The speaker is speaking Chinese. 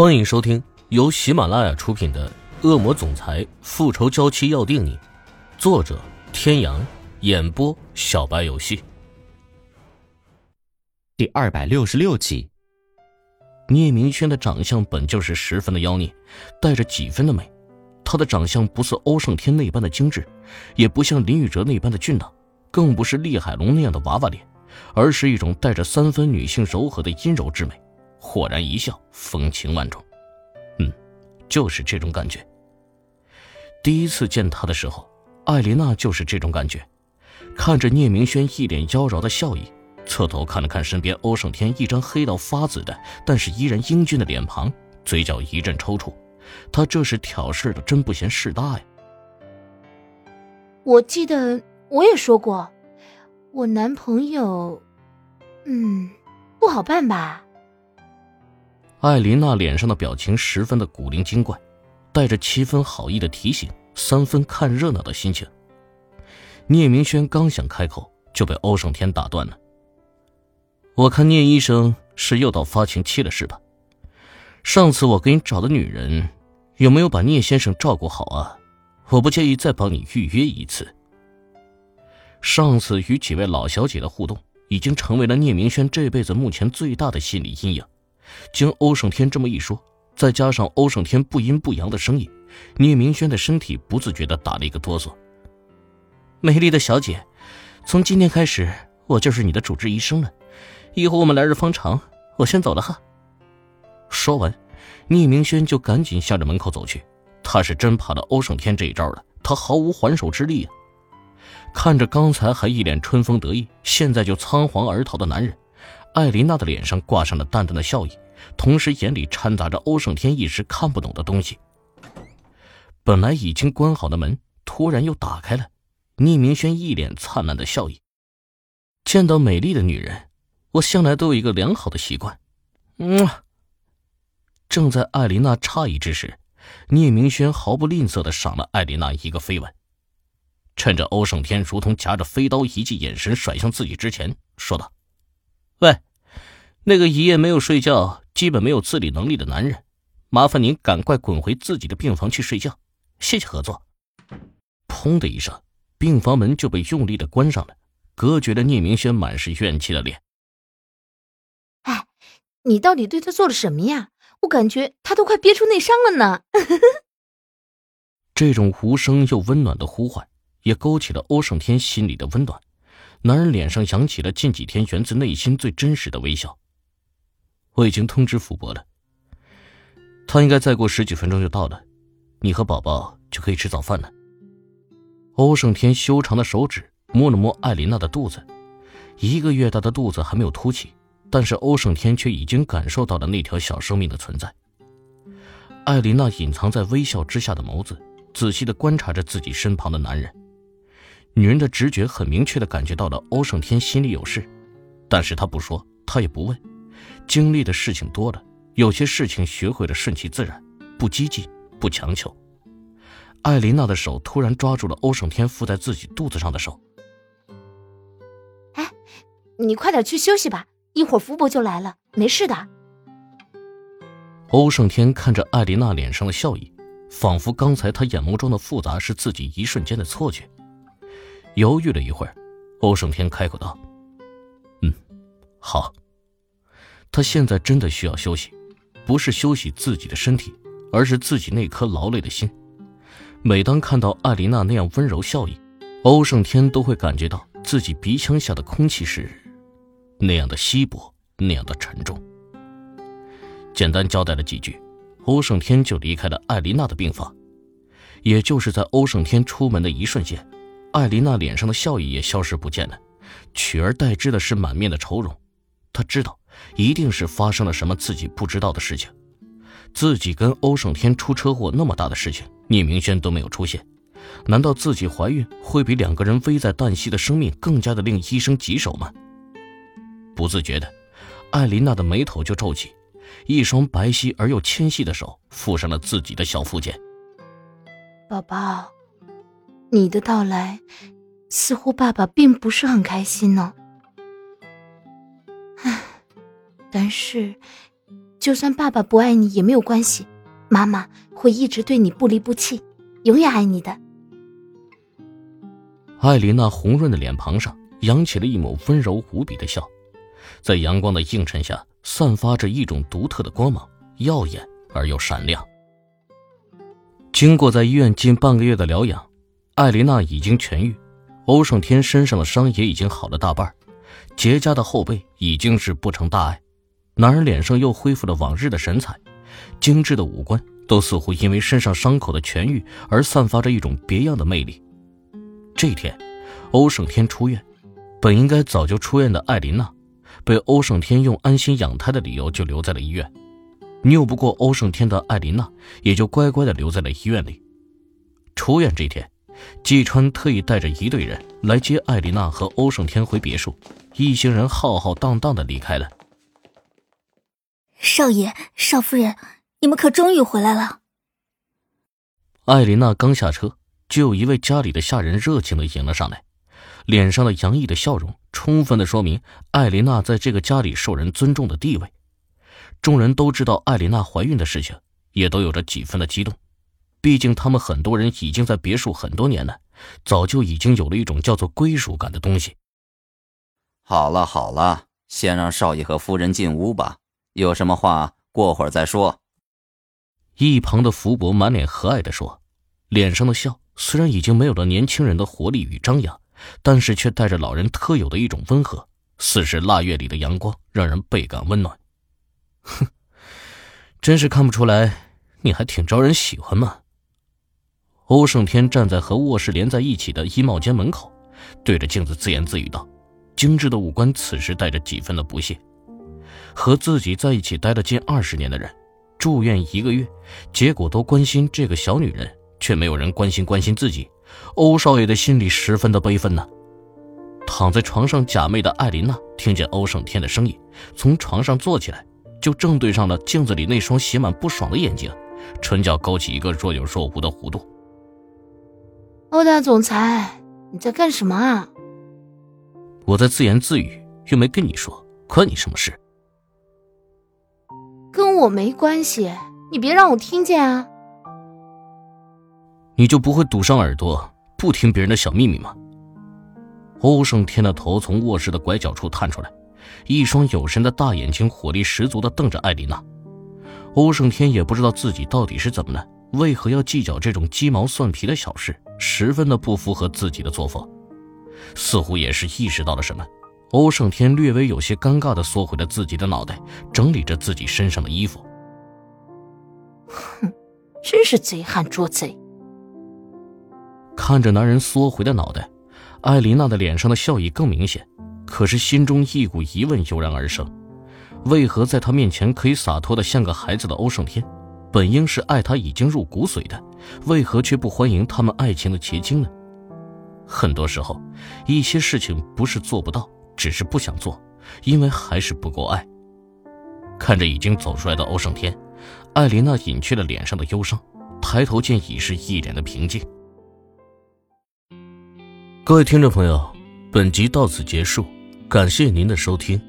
欢迎收听由喜马拉雅出品的《恶魔总裁复仇娇妻要定你》，作者：天阳，演播：小白游戏。第二百六十六集。聂明轩的长相本就是十分的妖孽，带着几分的美。他的长相不似欧胜天那般的精致，也不像林宇哲那般的俊朗，更不是厉海龙那样的娃娃脸，而是一种带着三分女性柔和的阴柔之美。豁然一笑，风情万种。嗯，就是这种感觉。第一次见他的时候，艾琳娜就是这种感觉。看着聂明轩一脸妖娆的笑意，侧头看了看身边欧胜天一张黑到发紫的，但是依然英俊的脸庞，嘴角一阵抽搐。他这是挑事的，真不嫌事大呀。我记得我也说过，我男朋友，嗯，不好办吧。艾琳娜脸上的表情十分的古灵精怪，带着七分好意的提醒，三分看热闹的心情。聂明轩刚想开口，就被欧胜天打断了。我看聂医生是又到发情期了，是吧？上次我给你找的女人，有没有把聂先生照顾好啊？我不介意再帮你预约一次。上次与几位老小姐的互动，已经成为了聂明轩这辈子目前最大的心理阴影。经欧胜天这么一说，再加上欧胜天不阴不阳的声音，聂明轩的身体不自觉地打了一个哆嗦。美丽的小姐，从今天开始，我就是你的主治医生了。以后我们来日方长，我先走了哈。说完，聂明轩就赶紧向着门口走去。他是真怕了欧胜天这一招了，他毫无还手之力啊！看着刚才还一脸春风得意，现在就仓皇而逃的男人。艾琳娜的脸上挂上了淡淡的笑意，同时眼里掺杂着欧胜天一时看不懂的东西。本来已经关好的门突然又打开了，聂明轩一脸灿烂的笑意。见到美丽的女人，我向来都有一个良好的习惯。嗯。正在艾琳娜诧异之时，聂明轩毫不吝啬的赏了艾琳娜一个飞吻，趁着欧胜天如同夹着飞刀一记眼神甩向自己之前，说道。喂，那个一夜没有睡觉、基本没有自理能力的男人，麻烦您赶快滚回自己的病房去睡觉，谢谢合作。砰的一声，病房门就被用力的关上了，隔绝了聂明轩满是怨气的脸。哎，你到底对他做了什么呀？我感觉他都快憋出内伤了呢。这种无声又温暖的呼唤，也勾起了欧胜天心里的温暖。男人脸上扬起了近几天源自内心最真实的微笑。我已经通知福伯了，他应该再过十几分钟就到了，你和宝宝就可以吃早饭了。欧胜天修长的手指摸了摸艾琳娜的肚子，一个月大的肚子还没有凸起，但是欧胜天却已经感受到了那条小生命的存在。艾琳娜隐藏在微笑之下的眸子，仔细的观察着自己身旁的男人。女人的直觉很明确的感觉到了欧胜天心里有事，但是他不说，他也不问。经历的事情多了，有些事情学会了顺其自然，不激进，不强求。艾琳娜的手突然抓住了欧胜天附在自己肚子上的手。哎，你快点去休息吧，一会儿福伯就来了，没事的。欧胜天看着艾琳娜脸上的笑意，仿佛刚才他眼眸中的复杂是自己一瞬间的错觉。犹豫了一会儿，欧胜天开口道：“嗯，好。他现在真的需要休息，不是休息自己的身体，而是自己那颗劳累的心。每当看到艾琳娜那样温柔笑意，欧胜天都会感觉到自己鼻腔下的空气是那样的稀薄，那样的沉重。”简单交代了几句，欧胜天就离开了艾琳娜的病房。也就是在欧胜天出门的一瞬间。艾琳娜脸上的笑意也消失不见了，取而代之的是满面的愁容。她知道，一定是发生了什么自己不知道的事情。自己跟欧胜天出车祸那么大的事情，聂明轩都没有出现。难道自己怀孕会比两个人危在旦夕的生命更加的令医生棘手吗？不自觉的，艾琳娜的眉头就皱起，一双白皙而又纤细的手附上了自己的小腹间。宝宝。你的到来，似乎爸爸并不是很开心呢。唉，但是就算爸爸不爱你也没有关系，妈妈会一直对你不离不弃，永远爱你的。艾琳娜红润的脸庞上扬起了一抹温柔无比的笑，在阳光的映衬下，散发着一种独特的光芒，耀眼而又闪亮。经过在医院近半个月的疗养，艾琳娜已经痊愈，欧胜天身上的伤也已经好了大半，结痂的后背已经是不成大碍，男人脸上又恢复了往日的神采，精致的五官都似乎因为身上伤口的痊愈而散发着一种别样的魅力。这一天，欧胜天出院，本应该早就出院的艾琳娜，被欧胜天用安心养胎的理由就留在了医院。拗不过欧胜天的艾琳娜，也就乖乖的留在了医院里。出院这天，季川特意带着一队人来接艾琳娜和欧胜天回别墅，一行人浩浩荡荡的离开了。少爷、少夫人，你们可终于回来了。艾琳娜刚下车。就有一位家里的下人热情的迎了上来，脸上的洋溢的笑容，充分的说明艾琳娜在这个家里受人尊重的地位。众人都知道艾琳娜怀孕的事情，也都有着几分的激动。毕竟他们很多人已经在别墅很多年了，早就已经有了一种叫做归属感的东西。好了好了，先让少爷和夫人进屋吧，有什么话过会儿再说。一旁的福伯满脸和蔼的说，脸上的笑。虽然已经没有了年轻人的活力与张扬，但是却带着老人特有的一种温和，似是腊月里的阳光，让人倍感温暖。哼，真是看不出来，你还挺招人喜欢嘛。欧胜天站在和卧室连在一起的衣帽间门口，对着镜子自言自语道：“精致的五官此时带着几分的不屑。和自己在一起待了近二十年的人，住院一个月，结果都关心这个小女人。”却没有人关心关心自己，欧少爷的心里十分的悲愤呢。躺在床上假寐的艾琳娜听见欧胜天的声音，从床上坐起来，就正对上了镜子里那双写满不爽的眼睛，唇角勾起一个若有若无的弧度。欧大总裁，你在干什么啊？我在自言自语，又没跟你说，关你什么事？跟我没关系，你别让我听见啊。你就不会堵上耳朵，不听别人的小秘密吗？欧胜天的头从卧室的拐角处探出来，一双有神的大眼睛火力十足的瞪着艾琳娜。欧胜天也不知道自己到底是怎么了，为何要计较这种鸡毛蒜皮的小事，十分的不符合自己的作风。似乎也是意识到了什么，欧胜天略微有些尴尬的缩回了自己的脑袋，整理着自己身上的衣服。哼，真是贼喊捉贼。看着男人缩回的脑袋，艾琳娜的脸上的笑意更明显，可是心中一股疑问油然而生：为何在他面前可以洒脱的像个孩子的欧胜天，本应是爱他已经入骨髓的，为何却不欢迎他们爱情的结晶呢？很多时候，一些事情不是做不到，只是不想做，因为还是不够爱。看着已经走出来的欧胜天，艾琳娜隐去了脸上的忧伤，抬头见已是一脸的平静。各位听众朋友，本集到此结束，感谢您的收听。